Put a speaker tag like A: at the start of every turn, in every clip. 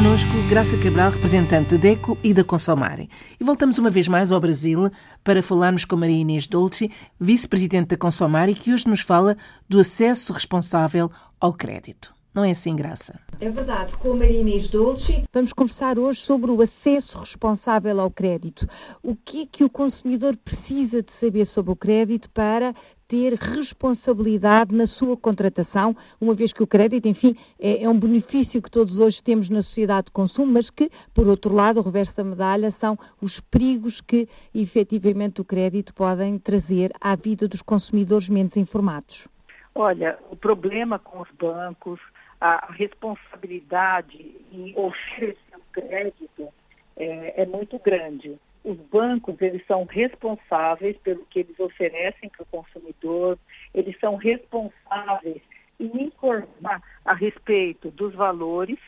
A: connosco Graça Cabral, representante da DECO e da Consomare. E voltamos uma vez mais ao Brasil para falarmos com Maria Inês Dolce, vice-presidente da Consomare, que hoje nos fala do acesso responsável ao crédito. Não é assim, Graça?
B: É verdade, com a Maria Dolce. Vamos conversar hoje sobre o acesso responsável ao crédito. O que é que o consumidor precisa de saber sobre o crédito para ter responsabilidade na sua contratação, uma vez que o crédito, enfim, é, é, um benefício que todos hoje temos na sociedade de consumo, mas que, por outro lado, o reverso da medalha são os perigos que efetivamente o crédito podem trazer à vida dos consumidores menos informados.
C: Olha, o problema com os bancos, a responsabilidade em oferecer crédito é, é muito grande. Os bancos, eles são responsáveis pelo que eles oferecem para o consumidor, eles são responsáveis em informar a respeito dos valores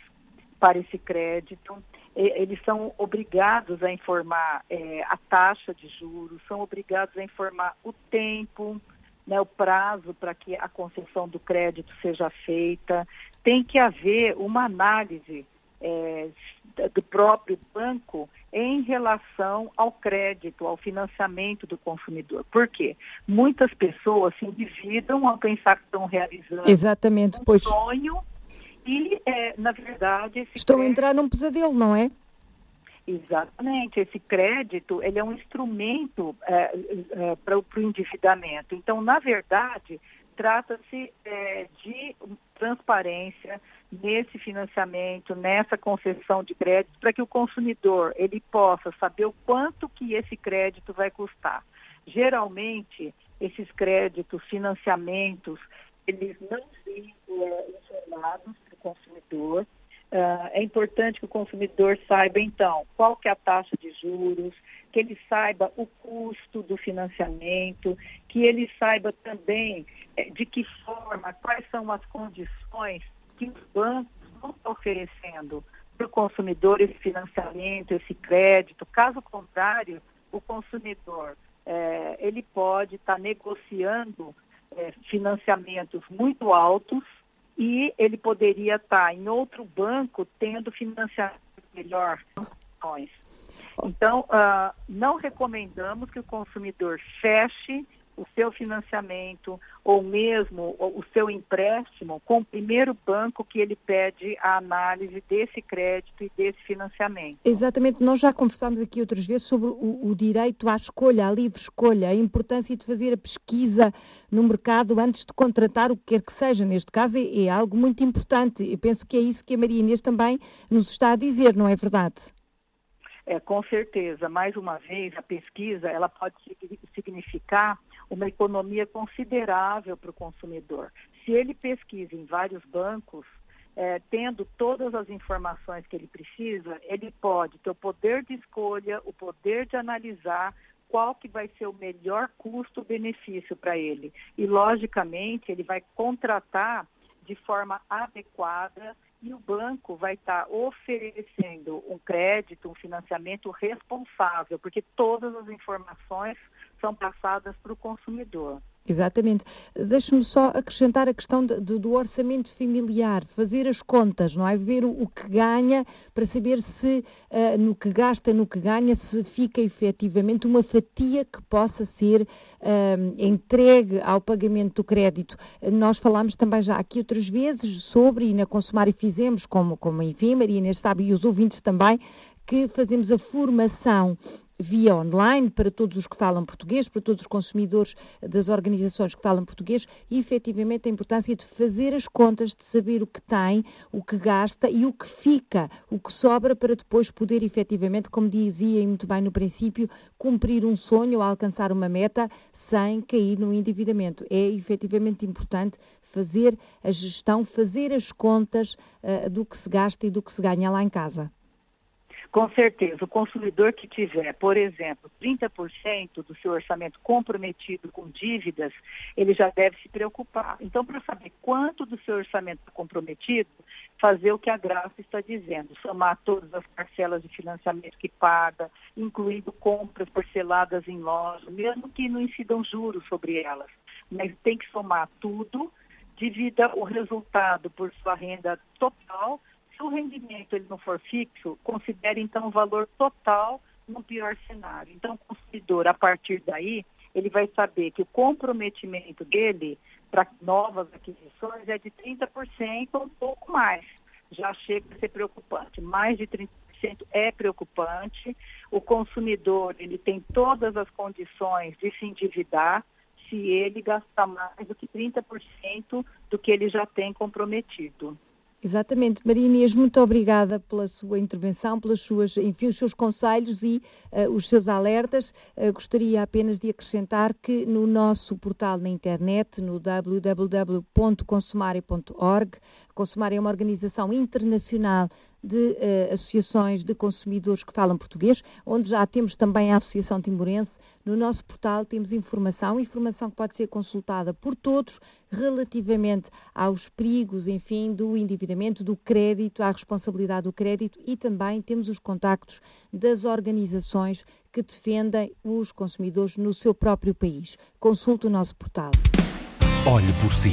C: para esse crédito, eles são obrigados a informar é, a taxa de juros, são obrigados a informar o tempo, né, o prazo para que a concessão do crédito seja feita, tem que haver uma análise é, do próprio banco em relação ao crédito, ao financiamento do consumidor. Por quê? Muitas pessoas se endividam ao pensar que estão realizando
B: Exatamente,
C: um
B: pois...
C: sonho e, é, na verdade...
B: A entrar num pesadelo, não é?
C: Exatamente, esse crédito ele é um instrumento é, é, para o endividamento. Então, na verdade, trata-se é, de transparência nesse financiamento, nessa concessão de crédito, para que o consumidor ele possa saber o quanto que esse crédito vai custar. Geralmente, esses créditos, financiamentos, eles não vêm é, informados para o consumidor, Uh, é importante que o consumidor saiba, então, qual que é a taxa de juros, que ele saiba o custo do financiamento, que ele saiba também eh, de que forma, quais são as condições que os bancos vão estar oferecendo para o consumidor esse financiamento, esse crédito. Caso contrário, o consumidor eh, ele pode estar negociando eh, financiamentos muito altos e ele poderia estar em outro banco tendo financiamento melhor. Então, uh, não recomendamos que o consumidor feche o seu financiamento ou mesmo o seu empréstimo com o primeiro banco que ele pede a análise desse crédito e desse financiamento.
B: Exatamente, nós já conversámos aqui outras vezes sobre o, o direito à escolha, à livre escolha, a importância de fazer a pesquisa no mercado antes de contratar o que quer que seja. Neste caso é, é algo muito importante. Eu penso que é isso que a Maria Inês também nos está a dizer, não é verdade?
C: É, com certeza. Mais uma vez, a pesquisa ela pode significar uma economia considerável para o consumidor. Se ele pesquisa em vários bancos, é, tendo todas as informações que ele precisa, ele pode ter o poder de escolha, o poder de analisar qual que vai ser o melhor custo-benefício para ele. E, logicamente, ele vai contratar de forma adequada e o banco vai estar tá oferecendo um crédito, um financiamento responsável, porque todas as informações são passadas para o consumidor.
B: Exatamente. Deixe-me só acrescentar a questão de, de, do orçamento familiar, fazer as contas, não é? Ver o, o que ganha para saber se uh, no que gasta, no que ganha, se fica efetivamente uma fatia que possa ser uh, entregue ao pagamento do crédito. Nós falámos também já aqui outras vezes sobre, e na Consumar e fizemos, como, como enfim, Maria Inês sabe, e os ouvintes também, que fazemos a formação via online para todos os que falam português, para todos os consumidores das organizações que falam português e efetivamente a importância de fazer as contas, de saber o que tem, o que gasta e o que fica, o que sobra para depois poder efetivamente, como dizia muito bem no princípio, cumprir um sonho ou alcançar uma meta sem cair no endividamento. É efetivamente importante fazer a gestão, fazer as contas uh, do que se gasta e do que se ganha lá em casa.
C: Com certeza, o consumidor que tiver, por exemplo, 30% do seu orçamento comprometido com dívidas, ele já deve se preocupar. Então, para saber quanto do seu orçamento comprometido, fazer o que a Graça está dizendo, somar todas as parcelas de financiamento que paga, incluindo compras parceladas em loja, mesmo que não incidam juros sobre elas. Mas tem que somar tudo, divida o resultado por sua renda total Se o rendimento ele não for fixo, considere então o valor total no pior cenário. Então, o consumidor, a partir daí, ele vai saber que o comprometimento dele para novas aquisições é de 30% ou um pouco mais. Já chega a ser preocupante. Mais de 30% é preocupante. O consumidor ele tem todas as condições de se endividar se ele gastar mais do que 30% do que ele já tem comprometido.
B: Exatamente. Maria Inês, muito obrigada pela sua intervenção, pelas suas, enfim, os seus conselhos e uh, os seus alertas. Uh, gostaria apenas de acrescentar que no nosso portal na internet, no www.consumare.org, Consumare é uma organização internacional de uh, associações de consumidores que falam português, onde já temos também a Associação Timorense. No nosso portal temos informação, informação que pode ser consultada por todos relativamente aos perigos, enfim, do endividamento, do crédito, à responsabilidade do crédito e também temos os contactos das organizações que defendem os consumidores no seu próprio país. Consulte o nosso portal.
D: Olhe por si